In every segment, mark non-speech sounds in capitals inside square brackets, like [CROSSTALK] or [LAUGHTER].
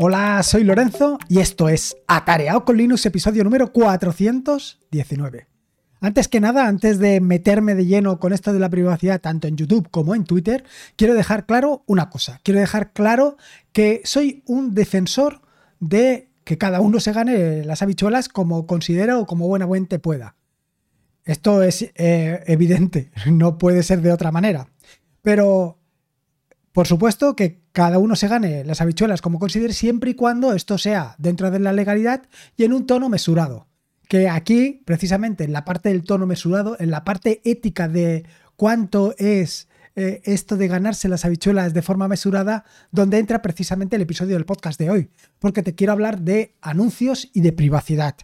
Hola, soy Lorenzo y esto es Atareado con Linux, episodio número 419. Antes que nada, antes de meterme de lleno con esto de la privacidad, tanto en YouTube como en Twitter, quiero dejar claro una cosa. Quiero dejar claro que soy un defensor de que cada uno se gane las habichuelas como considera o como buenamente pueda. Esto es eh, evidente, [LAUGHS] no puede ser de otra manera. Pero, por supuesto que cada uno se gane las habichuelas como considere siempre y cuando esto sea dentro de la legalidad y en un tono mesurado que aquí, precisamente en la parte del tono mesurado, en la parte ética de cuánto es eh, esto de ganarse las habichuelas de forma mesurada, donde entra precisamente el episodio del podcast de hoy, porque te quiero hablar de anuncios y de privacidad.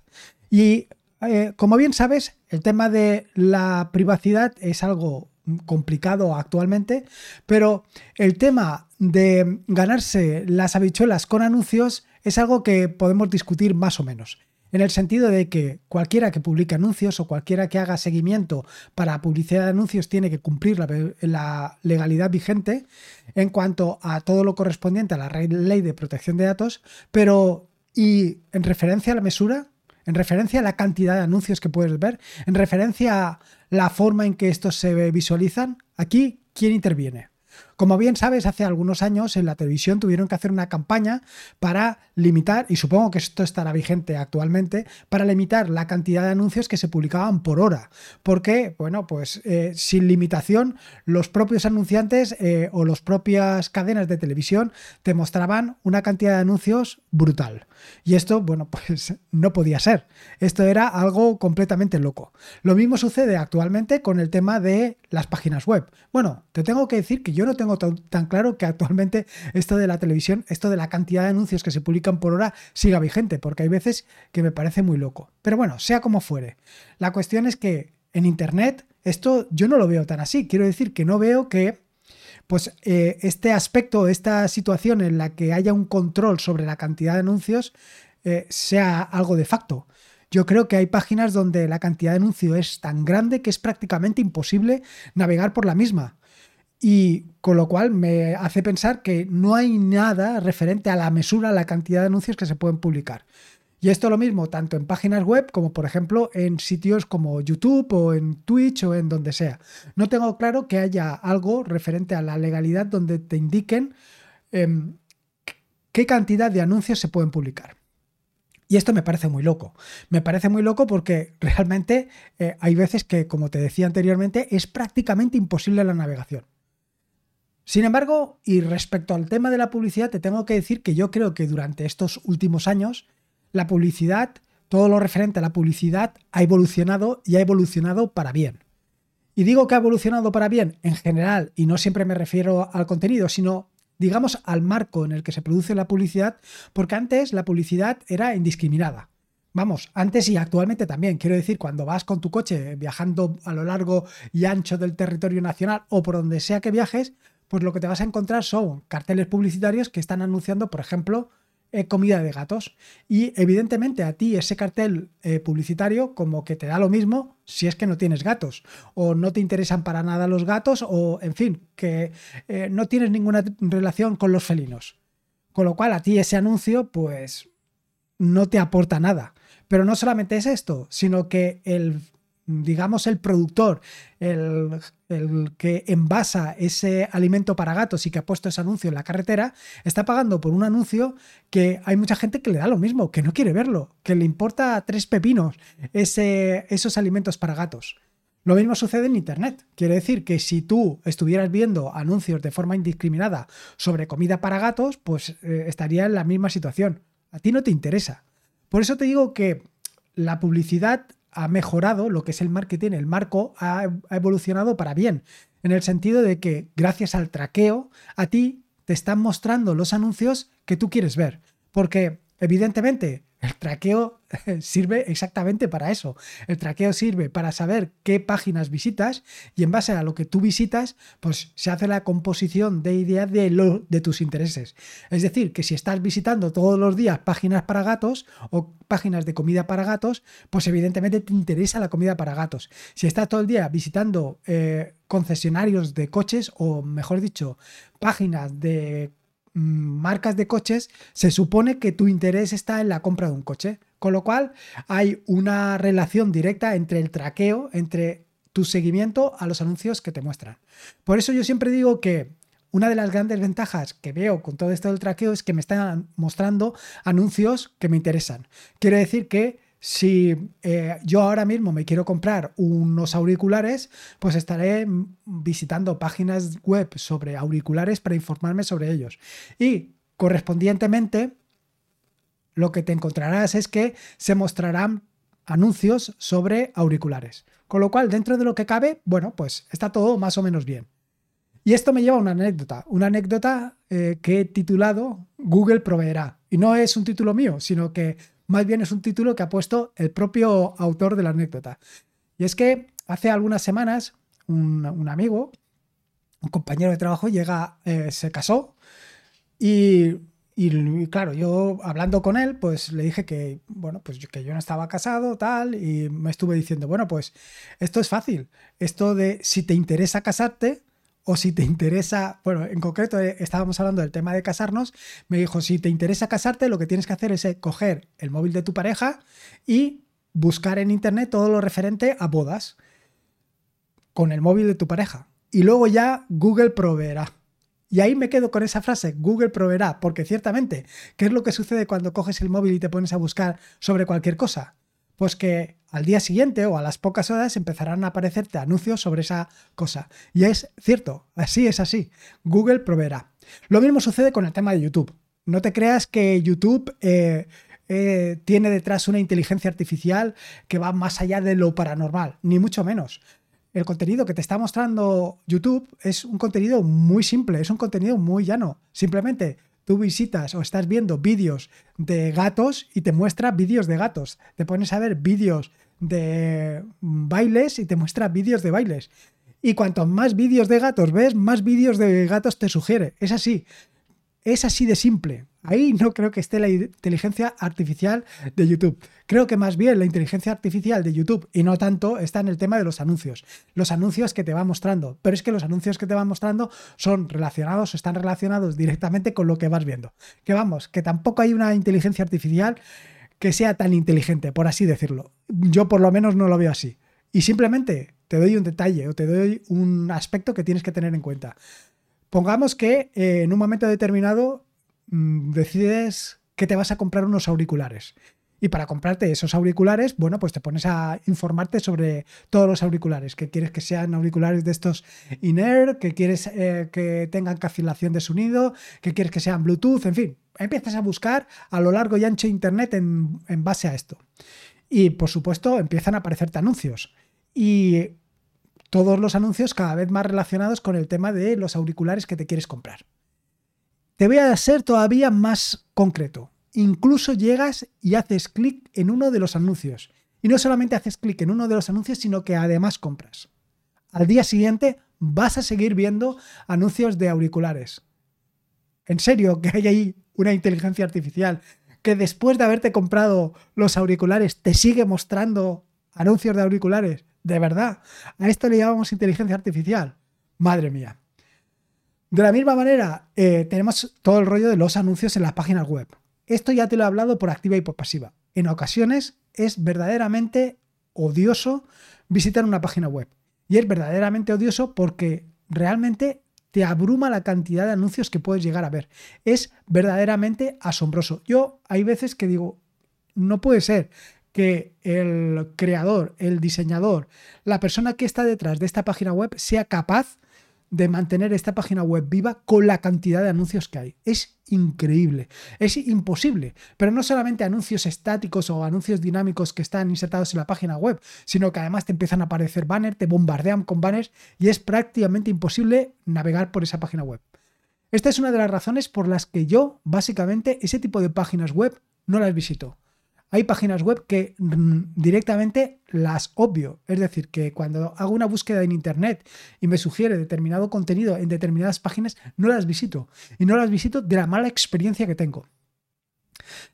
Y eh, como bien sabes, el tema de la privacidad es algo complicado actualmente, pero el tema de ganarse las habichuelas con anuncios es algo que podemos discutir más o menos en el sentido de que cualquiera que publique anuncios o cualquiera que haga seguimiento para publicidad de anuncios tiene que cumplir la, legalidad vigente en cuanto a todo lo correspondiente a la ley de protección de datos, pero y en referencia a la mesura, en referencia a la cantidad de anuncios que puedes ver, en referencia a la forma en que estos se visualizan, aquí, ¿quién interviene? Como bien sabes, hace algunos años en la televisión tuvieron que hacer una campaña para limitar, y supongo que esto estará vigente actualmente, para limitar la cantidad de anuncios que se publicaban por hora. Porque, bueno, pues eh, sin limitación, los propios anunciantes eh, o las propias cadenas de televisión te mostraban una cantidad de anuncios brutal. Y esto, bueno, [LAUGHS] pues no podía ser. Esto era algo completamente loco. Lo mismo sucede actualmente con el tema de las páginas web. Bueno, te tengo que decir que yo no tengo tan, claro que actualmente esto de la televisión, esto de la cantidad de anuncios que se publican por hora siga vigente, porque hay veces que me parece muy loco. Pero bueno, sea como fuere. La cuestión es que en Internet esto yo no lo veo tan así. Quiero decir que no veo que pues eh, este aspecto, esta situación en la que haya un control sobre la cantidad de anuncios eh, sea algo de facto. Yo creo que hay páginas donde la cantidad de anuncios es tan grande que es prácticamente imposible navegar por la misma. Y con lo cual me hace pensar que no hay nada referente a la mesura, a la cantidad de anuncios que se pueden publicar. Y esto lo mismo tanto en páginas web como por ejemplo en sitios como YouTube o en Twitch o en donde sea. No tengo claro que haya algo referente a la legalidad donde te indiquen em, qué cantidad de anuncios se pueden publicar. Y esto me parece muy loco. Me parece muy loco porque [LAUGHS] realmente eh, hay veces que, como te decía anteriormente, es prácticamente imposible la navegación. Sin embargo, y respecto al tema de la publicidad, te tengo que decir que yo creo que durante estos últimos años, la publicidad, todo lo referente a la publicidad, ha evolucionado y ha evolucionado para bien. Y digo que ha evolucionado para bien en general, y no siempre me refiero al contenido, sino digamos al marco en el que se produce la publicidad, porque antes la publicidad era indiscriminada. Vamos, antes y actualmente también. Quiero decir, cuando vas con tu coche viajando a lo largo y ancho del territorio nacional o por donde sea que viajes, pues lo que te vas a encontrar son carteles publicitarios que están anunciando, por ejemplo, eh, comida de gatos. Y evidentemente a ti ese cartel eh, publicitario como que te da lo mismo si es que no tienes gatos o no te interesan para nada los gatos o, en fin, que eh, no tienes ninguna relación con los felinos. Con lo cual a ti ese anuncio pues no te aporta nada. Pero no solamente es esto, sino que el digamos, el productor, el, que envasa ese alimento para gatos y que ha puesto ese anuncio en la carretera, está pagando por un anuncio que hay mucha gente que le da lo mismo, que no quiere verlo, que le importa tres pepinos ese, esos alimentos para gatos. Lo mismo sucede en Internet. Quiere decir que si tú estuvieras viendo anuncios de forma indiscriminada sobre comida para gatos, pues eh, estaría en la misma situación. A ti no te interesa. Por eso te digo que la publicidad ha mejorado lo que es el marketing, el marco ha, evolucionado para bien, en el sentido de que gracias al traqueo a ti te están mostrando los anuncios que tú quieres ver, porque evidentemente el traqueo sirve exactamente para eso. El traqueo sirve para saber qué páginas visitas y en base a lo que tú visitas, pues se hace la composición de ideas de, lo, de tus intereses. Es decir, que si estás visitando todos los días páginas para gatos o páginas de comida para gatos, pues evidentemente te interesa la comida para gatos. Si estás todo el día visitando eh, concesionarios de coches o, mejor dicho, páginas de marcas de coches, se supone que tu interés está en la compra de un coche. Con lo cual hay una relación directa entre el traqueo, entre tu seguimiento a los anuncios que te muestran. Por eso yo siempre digo que una de las grandes ventajas que veo con todo esto del traqueo es que me están mostrando anuncios que me interesan. Quiere decir que si eh, yo ahora mismo me quiero comprar unos auriculares, pues estaré visitando páginas web sobre auriculares para informarme sobre ellos. Y correspondientemente, lo que te encontrarás es que se mostrarán anuncios sobre auriculares. Con lo cual, dentro de lo que cabe, bueno, pues está todo más o menos bien. Y esto me lleva a una anécdota, una anécdota eh, que he titulado Google proveerá. Y no es un título mío, sino que más bien es un título que ha puesto el propio autor de la anécdota. Y es que hace algunas semanas un, amigo, un compañero de trabajo, llega, eh, se casó y, claro, yo hablando con él, pues le dije que, bueno, pues que yo no estaba casado, tal, y me estuve diciendo, bueno, pues esto es fácil. Esto de si te interesa casarte, o si te interesa, bueno, en concreto eh, estábamos hablando del tema de casarnos, me dijo, si te interesa casarte, lo que tienes que hacer es eh, coger el móvil de tu pareja y buscar en internet todo lo referente a bodas con el móvil de tu pareja. Y luego ya Google proveerá. Y ahí me quedo con esa frase, Google proveerá, porque ciertamente, ¿qué es lo que sucede cuando coges el móvil y te pones a buscar sobre cualquier cosa? Pues que al día siguiente o a las pocas horas empezarán a aparecerte anuncios sobre esa cosa. Y es cierto, así es así. Google proveerá. Lo mismo sucede con el tema de YouTube. No te creas que YouTube eh, eh, tiene detrás una inteligencia artificial que va más allá de lo paranormal, ni mucho menos. El contenido que te está mostrando YouTube es un contenido muy simple, es un contenido muy llano. Simplemente tú visitas o estás viendo vídeos de gatos y te muestra vídeos de gatos. Te pones a ver vídeos de bailes y te muestra vídeos de bailes. Y cuanto más vídeos de gatos ves, más vídeos de gatos te sugiere. Es así. Es así de simple. Ahí no creo que esté la inteligencia artificial de YouTube. Creo que más bien la inteligencia artificial de YouTube y no tanto está en el tema de los anuncios. Los anuncios que te va mostrando. Pero es que los anuncios que te van mostrando son relacionados están relacionados directamente con lo que vas viendo. Que vamos, que tampoco hay una inteligencia artificial que sea tan inteligente, por así decirlo. Yo por lo menos no lo veo así. Y simplemente te doy un detalle o te doy un aspecto que tienes que tener en cuenta. Pongamos que eh, en un momento determinado mm, decides que te vas a comprar unos auriculares. Y para comprarte esos auriculares, bueno, pues te pones a informarte sobre todos los auriculares, que quieres que sean auriculares de estos in-air, que quieres eh, que tengan cancelación de sonido, que quieres que sean Bluetooth, en fin, empiezas a buscar a lo largo y ancho de Internet en, en base a esto. Y por supuesto empiezan a aparecerte anuncios. Y todos los anuncios cada vez más relacionados con el tema de los auriculares que te quieres comprar. Te voy a ser todavía más concreto. Incluso llegas y haces clic en uno de los anuncios. Y no solamente haces clic en uno de los anuncios, sino que además compras. Al día siguiente vas a seguir viendo anuncios de auriculares. En serio, que hay ahí una inteligencia artificial que después de haberte comprado los auriculares te sigue mostrando anuncios de auriculares. De verdad. A esto le llamamos inteligencia artificial. Madre mía. De la misma manera, eh, tenemos todo el rollo de los anuncios en las páginas web. Esto ya te lo he hablado por activa y por pasiva. En ocasiones es verdaderamente odioso visitar una página web. Y es verdaderamente odioso porque realmente te abruma la cantidad de anuncios que puedes llegar a ver. Es verdaderamente asombroso. Yo hay veces que digo, no puede ser que el creador, el diseñador, la persona que está detrás de esta página web sea capaz de mantener esta página web viva con la cantidad de anuncios que hay. Es increíble, es imposible. Pero no solamente anuncios estáticos o anuncios dinámicos que están insertados en la página web, sino que además te empiezan a aparecer banners, te bombardean con banners y es prácticamente imposible navegar por esa página web. Esta es una de las razones por las que yo, básicamente, ese tipo de páginas web no las visito hay páginas web que mm, directamente las obvio. Es decir, que cuando hago una búsqueda en Internet y me sugiere determinado contenido en determinadas páginas, no las visito. Y no las visito de la mala experiencia que tengo.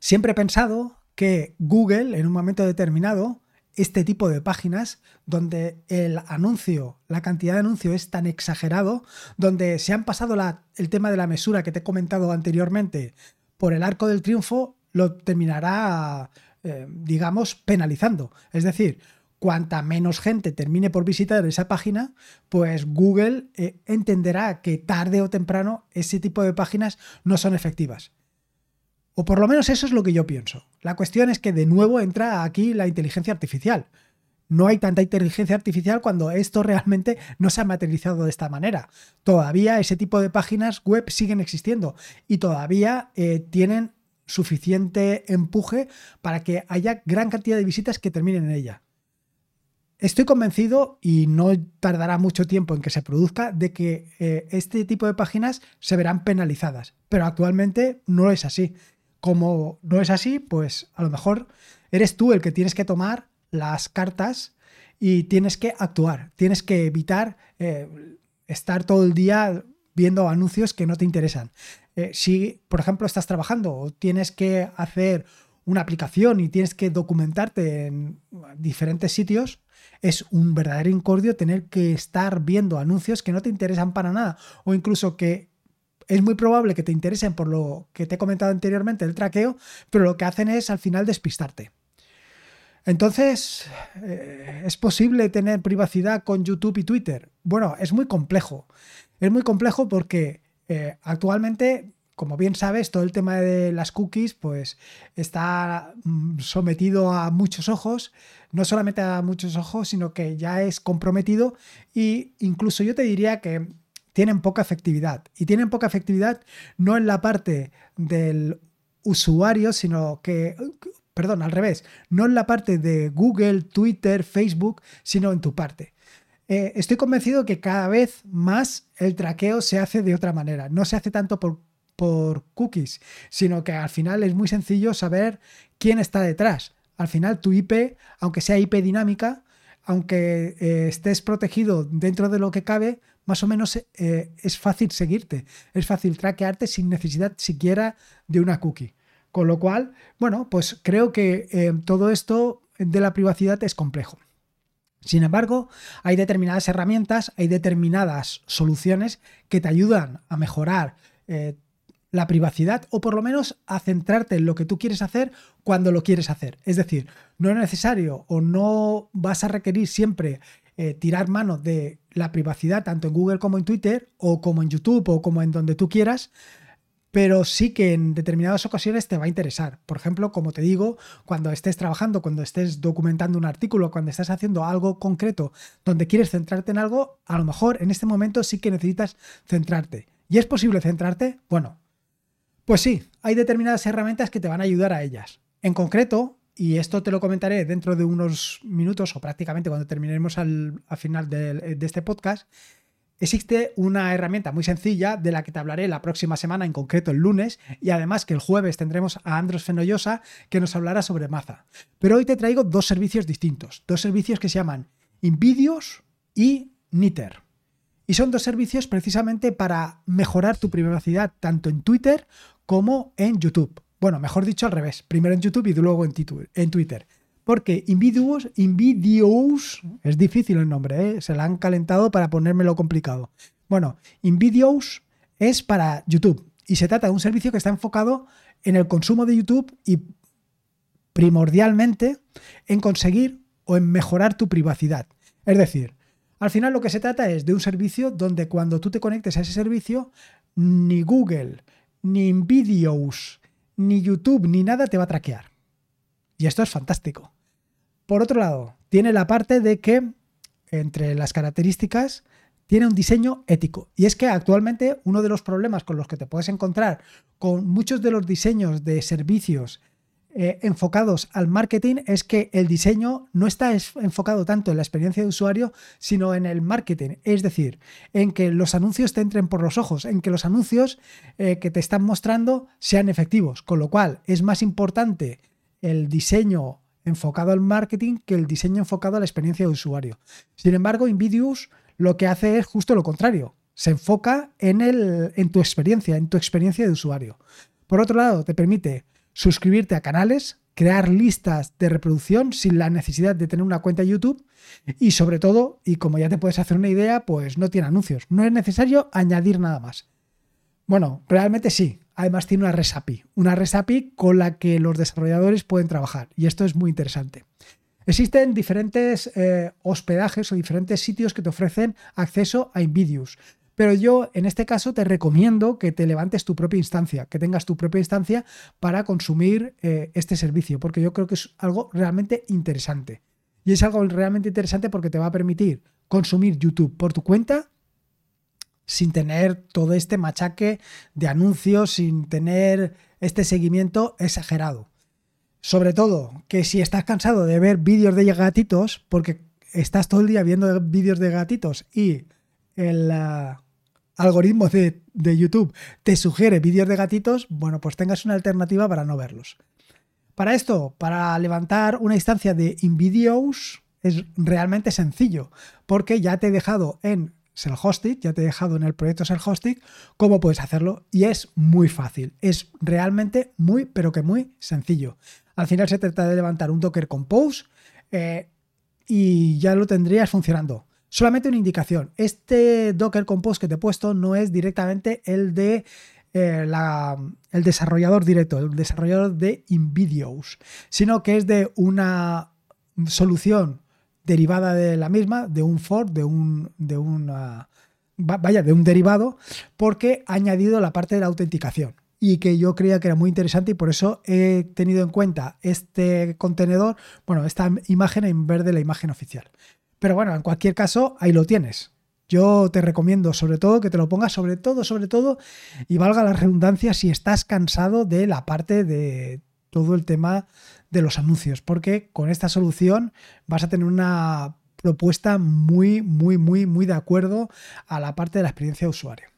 Siempre he pensado que Google, en un momento determinado, este tipo de páginas donde el anuncio, la cantidad de anuncio es tan exagerado, donde se han pasado el tema de la mesura que te he comentado anteriormente por el arco del triunfo, lo terminará, eh, digamos, penalizando. Es decir, cuanta menos gente termine por visitar esa página, pues Google eh, entenderá que tarde o temprano ese tipo de páginas no son efectivas. O por lo menos eso es lo que yo pienso. La cuestión es que de nuevo entra aquí la inteligencia artificial. No hay tanta inteligencia artificial cuando esto [LAUGHS] realmente no se ha materializado de esta manera. Todavía ese tipo de páginas web siguen existiendo y todavía eh, tienen suficiente empuje para que haya gran cantidad de visitas que terminen en ella. Estoy convencido, y no tardará mucho tiempo en que se produzca, de que eh, este tipo de páginas se verán penalizadas. Pero actualmente no es así como no es así, pues a lo mejor eres tú el que tienes que tomar las cartas y tienes que actuar, tienes que evitar eh, estar todo el día viendo anuncios que no te interesan. Eh, si, por ejemplo, estás trabajando o tienes que hacer una aplicación y tienes que documentarte en diferentes sitios, es un verdadero incordio tener que estar viendo anuncios que no te interesan para nada o incluso que es muy probable que te interesen por lo que te he comentado anteriormente, el traqueo, pero lo que hacen es al final despistarte. Entonces, eh, ¿es posible tener privacidad con YouTube y Twitter? Bueno, es muy complejo. Es muy complejo porque eh, actualmente, como bien sabes, todo el tema de las cookies pues está mm, sometido a muchos ojos, no solamente a muchos ojos, sino que ya es comprometido e incluso yo te diría que tienen poca efectividad. Y tienen poca efectividad no en la parte del usuario, sino que, perdón, al revés, no en la parte de Google, Twitter, Facebook, sino en tu parte. Eh, estoy convencido que cada vez más el traqueo se hace de otra manera. No se hace tanto por, cookies, sino que al final es muy sencillo saber quién está detrás. Al final tu IP, aunque sea IP dinámica, aunque eh, estés protegido dentro de lo que cabe, más o menos eh, es fácil seguirte, es fácil traquearte sin necesidad siquiera de una cookie. Con lo cual, bueno, pues creo que todo esto de la privacidad es complejo. Sin embargo, hay determinadas herramientas, hay determinadas soluciones que te ayudan a mejorar eh, la privacidad o por lo menos a centrarte en lo que tú quieres hacer cuando lo quieres hacer. Es decir, no es necesario o no vas a requerir siempre eh, tirar mano de la privacidad tanto en Google como en Twitter o como en YouTube o como en donde tú quieras, pero sí que en determinadas ocasiones te va a interesar. Por ejemplo, como te digo, cuando estés trabajando, cuando estés documentando un artículo, cuando estás haciendo algo concreto donde quieres centrarte en algo, a lo mejor en este momento sí que necesitas centrarte. ¿Y es posible centrarte? Bueno, pues sí, hay determinadas herramientas que te van a ayudar a ellas. En concreto, y esto te lo comentaré dentro de unos minutos o prácticamente cuando terminemos al, final de, este podcast, existe una herramienta muy sencilla de la que te hablaré la próxima semana, en concreto el lunes, y además que el jueves tendremos a Andros Fenollosa que nos hablará sobre Maza. Pero hoy te traigo dos servicios distintos, dos servicios que se llaman Invidios y Niter. Y son dos servicios precisamente para mejorar tu privacidad tanto en Twitter como en YouTube. Bueno, mejor dicho al revés. Primero en YouTube y luego en, Twitter. Porque Invidious, Invidious, es difícil el nombre, ¿eh? se la han calentado para ponérmelo complicado. Bueno, Invidious es para YouTube y se trata de un servicio que está enfocado en el consumo de YouTube y primordialmente en conseguir o en mejorar tu privacidad. Es decir, al final lo que se trata es de un servicio donde cuando tú te conectes a ese servicio, ni Google, ni Invidious, ni YouTube, ni nada te va a traquear. Y esto es fantástico. Por otro lado, tiene la parte de que, entre las características, tiene un diseño ético. Y es que actualmente uno de los problemas con los que te puedes encontrar con muchos de los diseños de servicios eh, enfocados al marketing es que el diseño no está enfocado tanto en la experiencia de usuario, sino en el marketing. Es decir, en que los anuncios te entren por los ojos, en que los anuncios eh, que te están mostrando sean efectivos. Con lo cual es más importante el diseño enfocado al marketing que el diseño enfocado a la experiencia de usuario. Sin embargo, Invidious lo que hace es justo lo contrario. Se enfoca en, el, en tu experiencia, en tu experiencia de usuario. Por otro lado, te permite suscribirte a canales, crear listas de reproducción sin la necesidad de tener una cuenta de YouTube y sobre todo, y como ya te puedes hacer una idea, pues no tiene anuncios. No es necesario añadir nada más. Bueno, realmente sí. Además tiene una REST API, una REST API con la que los desarrolladores pueden trabajar y esto es muy interesante. Existen diferentes eh, hospedajes o diferentes sitios que te ofrecen acceso a Invidious. Pero yo en este caso te recomiendo que te levantes tu propia instancia, que tengas tu propia instancia para consumir eh, este servicio, porque yo creo que es algo realmente interesante. Y es algo realmente interesante porque te va a permitir consumir YouTube por tu cuenta sin tener todo este machaque de anuncios, sin tener este seguimiento exagerado. Sobre todo, que si estás cansado de ver vídeos de gatitos, porque estás todo el día viendo vídeos de gatitos y el ah, algoritmo de, de, YouTube te sugiere vídeos de gatitos, bueno, pues tengas una alternativa para no verlos. Para esto, para levantar una instancia de InVideos es realmente sencillo, porque ya te he dejado en Self-Hosted, ya te he dejado en el proyecto Self-Hosted cómo puedes hacerlo y es muy fácil, es realmente muy, pero que muy sencillo. Al final se trata de levantar un Docker Compose eh, y ya lo tendrías funcionando. Solamente una indicación, este Docker Compose que te he puesto no es directamente el de eh, el desarrollador directo, el desarrollador de InVideos, sino que es de una solución derivada de la misma, de un for, de un, de una, vaya, de un derivado, porque ha añadido la parte de la autenticación y que yo creía que era muy interesante y por eso he tenido en cuenta este contenedor, bueno, esta imagen en vez de la imagen oficial. Pero bueno, en cualquier caso, ahí lo tienes. Yo te recomiendo sobre todo que te lo pongas sobre todo, sobre todo, y valga la redundancia si estás cansado de la parte de todo el tema de los anuncios, porque con esta solución vas a tener una propuesta muy, muy, muy, muy de acuerdo a la parte de la experiencia de usuario.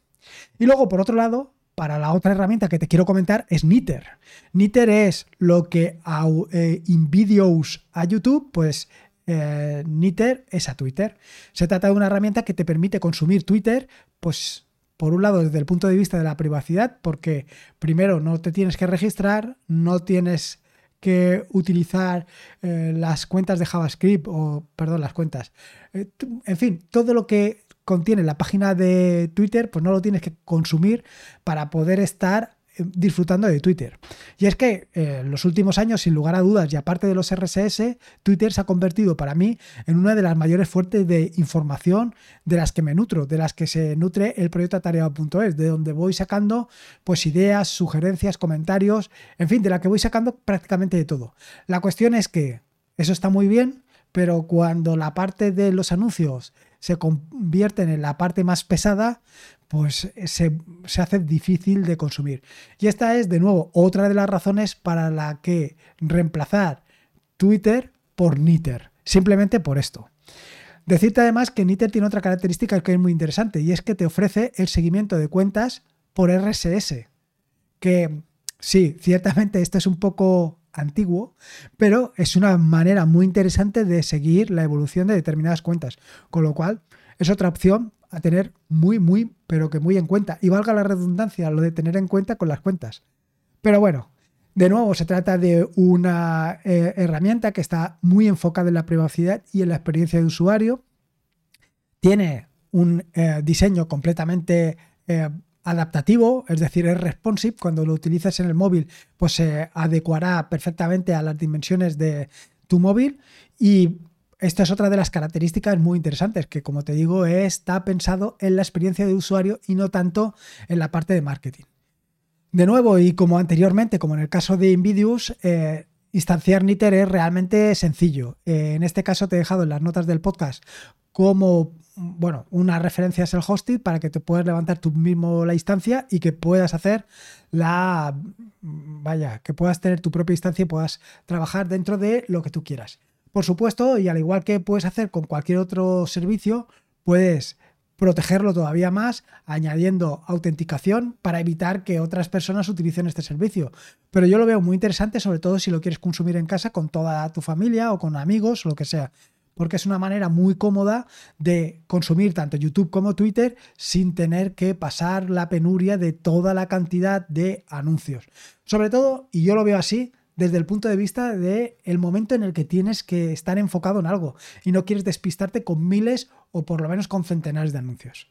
Y luego, por otro lado, para la otra herramienta que te quiero comentar es Niter. Niter es lo que a eh, a YouTube, pues eh, Niter es a Twitter. Se trata de una herramienta que te permite consumir Twitter, pues por un lado desde el punto de vista de la privacidad, porque primero no te tienes que registrar, no tienes que utilizar eh, las cuentas de JavaScript o, perdón, las cuentas. Eh, en fin, todo lo que contiene la página de Twitter, pues no lo tienes que consumir para poder estar disfrutando de Twitter. Y es que eh, en los últimos años, sin lugar a dudas, y aparte de los RSS, Twitter se ha convertido para mí en una de las mayores fuentes de información de las que me nutro, de las que se nutre el proyecto atareado.es, de donde voy sacando pues ideas, sugerencias, comentarios, en fin, de la que voy sacando prácticamente de todo. La cuestión es que eso está muy bien, pero cuando la parte de los anuncios se convierten en la parte más pesada, pues se, hace difícil de consumir. Y esta es, de nuevo, otra de las razones para la que reemplazar Twitter por Niter. Simplemente por esto. Decirte además que Niter tiene otra característica que es muy interesante y es que te ofrece el seguimiento de cuentas por RSS. Que sí, ciertamente esto es un poco antiguo, pero es una manera muy interesante de seguir la evolución de determinadas cuentas. Con lo cual, es otra opción a tener muy, muy, pero que muy en cuenta. Y valga la redundancia lo de tener en cuenta con las cuentas. Pero bueno, de nuevo, se trata de una eh, herramienta que está muy enfocada en la privacidad y en la experiencia de usuario. Tiene un eh, diseño completamente eh, adaptativo, es decir, es responsive. Cuando lo utilizas en el móvil, pues se adecuará perfectamente a las dimensiones de tu móvil y esta es otra de las características muy interesantes, que como te digo, está pensado en la experiencia de usuario y no tanto en la parte de marketing. De nuevo, y como anteriormente, como en el caso de Invidious, eh, instanciar Niter es realmente sencillo. Eh, en este caso te he dejado en las notas del podcast como bueno, una referencia es el hosting para que te puedas levantar tú mismo la instancia y que puedas hacer la vaya, que puedas tener tu propia instancia y puedas trabajar dentro de lo que tú quieras. Por supuesto, y al igual que puedes hacer con cualquier otro servicio, puedes protegerlo todavía más añadiendo autenticación para evitar que otras personas utilicen este servicio. Pero yo lo veo muy interesante, sobre todo si lo quieres consumir en casa con toda tu familia o con amigos o lo que sea. Porque es una manera muy cómoda de consumir tanto YouTube como Twitter sin tener que pasar la penuria de toda la cantidad de anuncios. Sobre todo, y yo lo veo así, desde el punto de vista de momento en el que tienes que estar enfocado en algo y no quieres despistarte con miles o por lo menos con centenares de anuncios.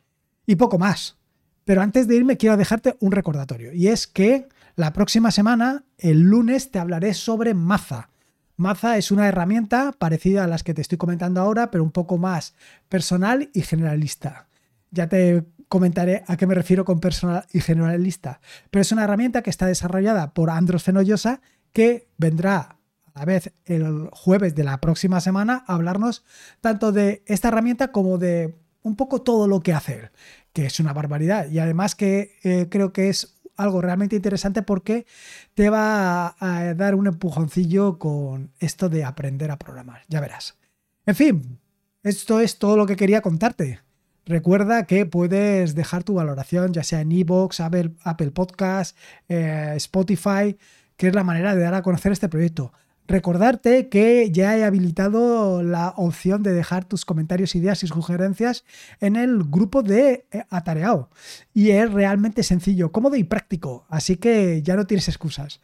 Y poco más. Pero antes de irme quiero dejarte un recordatorio y es que la próxima semana, el lunes, te hablaré sobre Maza. Maza es una herramienta parecida a las que te estoy comentando ahora, pero un poco más personal y generalista. Ya te comentaré a qué me refiero con personal y generalista. Pero es una herramienta que está desarrollada por Andros Fenollosa que vendrá a la vez el jueves de la próxima semana a hablarnos tanto de esta herramienta como de un poco todo lo que hacer, que es una barbaridad. Y además que eh, creo que es algo realmente interesante porque te va a, dar un empujoncillo con esto de aprender a programar. Ya verás. En fin, esto es todo lo que quería contarte. Recuerda que puedes dejar tu valoración, ya sea en Evox, Apple, Apple Podcast, eh, Spotify, que es la manera de dar a conocer este proyecto. Recordarte que ya he habilitado la opción de dejar tus comentarios, ideas y sugerencias en el grupo de eh, Atareado. Y es realmente sencillo, cómodo y práctico, así que ya no tienes excusas.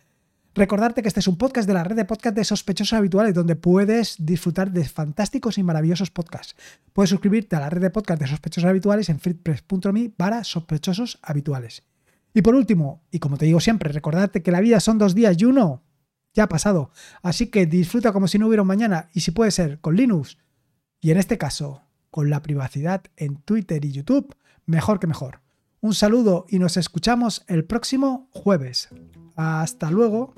Recordarte que este es un podcast de la red de podcast de sospechosos habituales, donde puedes disfrutar de fantásticos y maravillosos podcasts. Puedes suscribirte a la red de podcast de sospechosos habituales en freepress.me para sospechosos habituales. Y por último, y como te digo siempre, recordarte que la vida son dos días y uno ya ha pasado. Así que disfruta como si no hubiera un mañana y si puede ser con Linux y en este caso con la privacidad en Twitter y YouTube, mejor que mejor. Un saludo y nos escuchamos el próximo jueves. Hasta luego.